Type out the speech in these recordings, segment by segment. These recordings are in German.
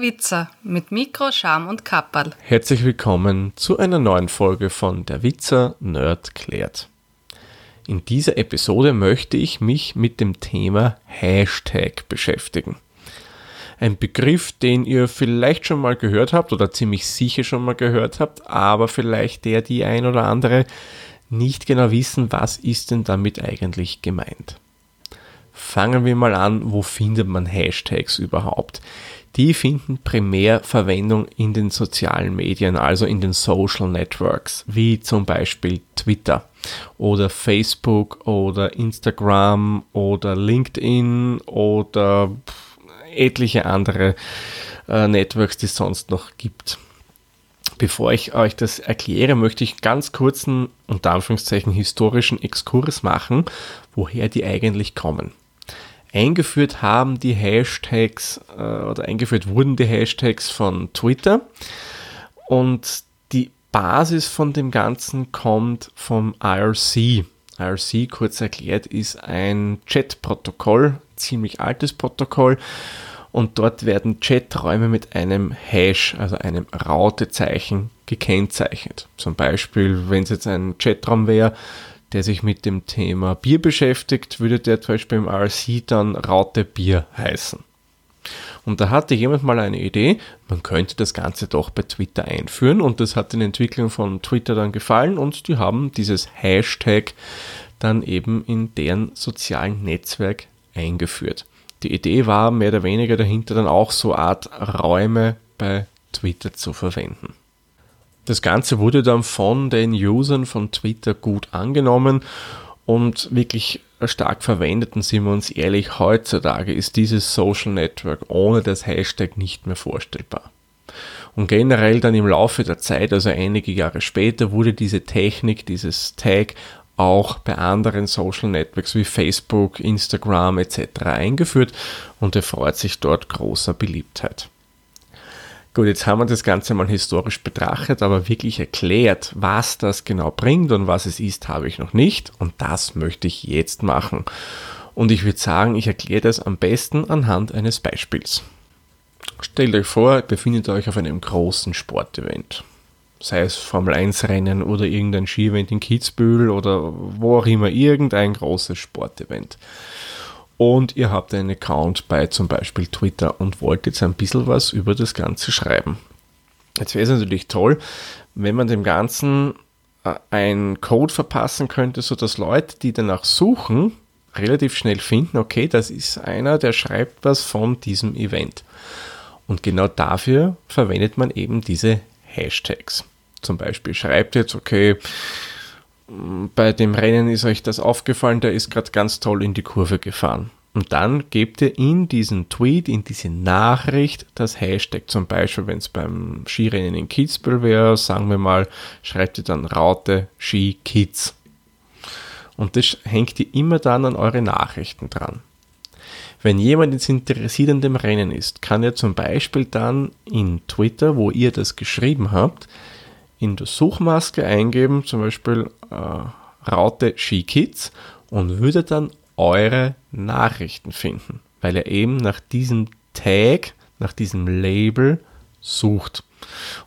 Witzer mit Mikro, Scham und Kapperl. Herzlich willkommen zu einer neuen Folge von Der Witzer Nerd klärt. In dieser Episode möchte ich mich mit dem Thema Hashtag beschäftigen. Ein Begriff, den ihr vielleicht schon mal gehört habt oder ziemlich sicher schon mal gehört habt, aber vielleicht der, die ein oder andere nicht genau wissen, was ist denn damit eigentlich gemeint. Fangen wir mal an, wo findet man Hashtags überhaupt? Die finden primär Verwendung in den sozialen Medien, also in den Social Networks, wie zum Beispiel Twitter oder Facebook oder Instagram oder LinkedIn oder etliche andere äh, Networks, die es sonst noch gibt. Bevor ich euch das erkläre, möchte ich ganz kurzen, unter Anführungszeichen, historischen Exkurs machen, woher die eigentlich kommen. Eingeführt haben die Hashtags äh, oder eingeführt wurden die Hashtags von Twitter und die Basis von dem Ganzen kommt vom IRC. IRC, kurz erklärt, ist ein Chat-Protokoll, ziemlich altes Protokoll und dort werden Chaträume mit einem Hash, also einem Rautezeichen, gekennzeichnet. Zum Beispiel, wenn es jetzt ein Chatraum wäre, der sich mit dem Thema Bier beschäftigt, würde der zum Beispiel im RC dann Raute Bier heißen. Und da hatte jemand mal eine Idee, man könnte das Ganze doch bei Twitter einführen und das hat den Entwicklern von Twitter dann gefallen und die haben dieses Hashtag dann eben in deren sozialen Netzwerk eingeführt. Die Idee war mehr oder weniger dahinter dann auch so Art Räume bei Twitter zu verwenden. Das Ganze wurde dann von den Usern von Twitter gut angenommen und wirklich stark verwendet. Und sind wir uns ehrlich, heutzutage ist dieses Social Network ohne das Hashtag nicht mehr vorstellbar. Und generell dann im Laufe der Zeit, also einige Jahre später, wurde diese Technik, dieses Tag auch bei anderen Social Networks wie Facebook, Instagram etc. eingeführt und erfreut sich dort großer Beliebtheit. Gut, jetzt haben wir das Ganze mal historisch betrachtet, aber wirklich erklärt, was das genau bringt und was es ist, habe ich noch nicht. Und das möchte ich jetzt machen. Und ich würde sagen, ich erkläre das am besten anhand eines Beispiels. Stellt euch vor, ihr befindet euch auf einem großen Sportevent. Sei es Formel 1 Rennen oder irgendein Skievent in Kitzbühel oder wo auch immer, irgendein großes Sportevent und ihr habt einen Account bei zum Beispiel Twitter und wollt jetzt ein bisschen was über das Ganze schreiben. Jetzt wäre es natürlich toll, wenn man dem Ganzen äh, einen Code verpassen könnte, sodass Leute, die danach suchen, relativ schnell finden, okay, das ist einer, der schreibt was von diesem Event. Und genau dafür verwendet man eben diese Hashtags. Zum Beispiel schreibt jetzt, okay, bei dem Rennen ist euch das aufgefallen, der ist gerade ganz toll in die Kurve gefahren. Und dann gebt ihr in diesen Tweet, in diese Nachricht das Hashtag. Zum Beispiel, wenn es beim Skirennen in Kitzbühel wäre, sagen wir mal, schreibt ihr dann Raute Ski Kids. Und das hängt ihr immer dann an eure Nachrichten dran. Wenn jemand jetzt interessiert an dem Rennen ist, kann er zum Beispiel dann in Twitter, wo ihr das geschrieben habt, in der Suchmaske eingeben, zum Beispiel äh, Raute Skikids und würde dann eure Nachrichten finden, weil er eben nach diesem Tag, nach diesem Label sucht.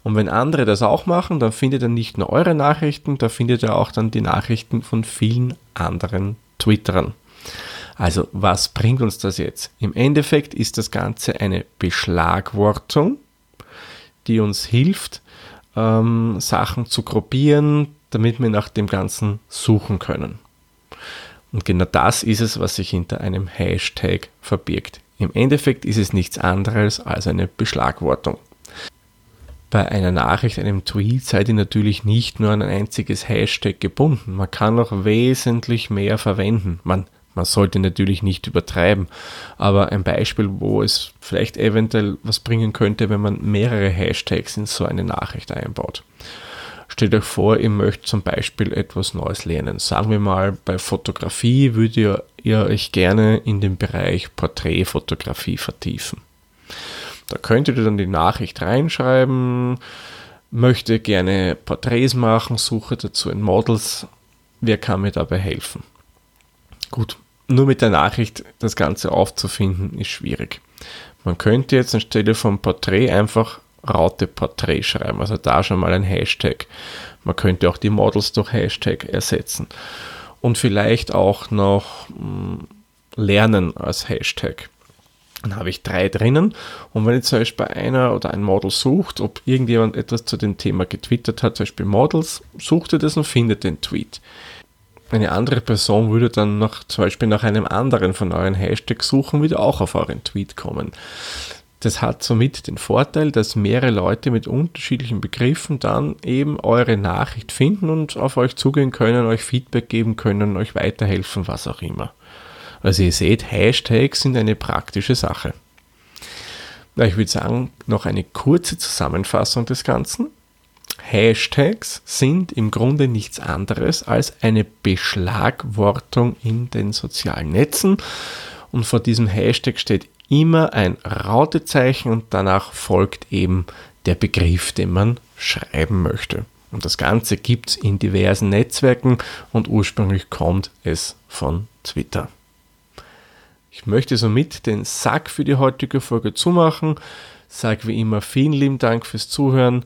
Und wenn andere das auch machen, dann findet er nicht nur eure Nachrichten, da findet er auch dann die Nachrichten von vielen anderen Twitterern. Also was bringt uns das jetzt? Im Endeffekt ist das Ganze eine Beschlagwortung, die uns hilft, ähm, Sachen zu gruppieren, damit wir nach dem Ganzen suchen können. Und genau das ist es, was sich hinter einem Hashtag verbirgt. Im Endeffekt ist es nichts anderes als eine Beschlagwortung. Bei einer Nachricht, einem Tweet seid ihr natürlich nicht nur an ein einziges Hashtag gebunden. Man kann noch wesentlich mehr verwenden. Man man sollte natürlich nicht übertreiben, aber ein Beispiel, wo es vielleicht eventuell was bringen könnte, wenn man mehrere Hashtags in so eine Nachricht einbaut. Stellt euch vor, ihr möchtet zum Beispiel etwas Neues lernen. Sagen wir mal, bei Fotografie würdet ihr, ihr euch gerne in den Bereich Porträtfotografie vertiefen. Da könntet ihr dann die Nachricht reinschreiben, möchte gerne Porträts machen, suche dazu ein Models. Wer kann mir dabei helfen? Gut, nur mit der Nachricht das Ganze aufzufinden, ist schwierig. Man könnte jetzt anstelle vom Porträt einfach Raute Porträt schreiben, also da schon mal ein Hashtag. Man könnte auch die Models durch Hashtag ersetzen. Und vielleicht auch noch mh, hm, Lernen als Hashtag. Dann habe ich drei drinnen. Und wenn jetzt zum Beispiel einer oder ein Model sucht, ob irgendjemand etwas zu dem Thema getwittert hat, zum Beispiel Models, sucht er das und findet den Tweet. Eine andere Person würde dann nach, zum Beispiel nach einem anderen von euren Hashtags suchen, wieder auch auf euren Tweet kommen. Das hat somit den Vorteil, dass mehrere Leute mit unterschiedlichen Begriffen dann eben eure Nachricht finden und auf euch zugehen können, euch Feedback geben können, euch weiterhelfen, was auch immer. Also ihr seht, Hashtags sind eine praktische Sache. ich würde sagen, noch eine kurze Zusammenfassung des Ganzen. Hashtags sind im Grunde nichts anderes als eine Beschlagwortung in den sozialen Netzen. Und vor diesem Hashtag steht immer ein Rautezeichen und danach folgt eben der Begriff, den man schreiben möchte. Und das Ganze gibt es in diversen Netzwerken und ursprünglich kommt es von Twitter. Ich möchte somit den Sack für die heutige Folge zumachen. Sag wie immer vielen lieben Dank fürs Zuhören.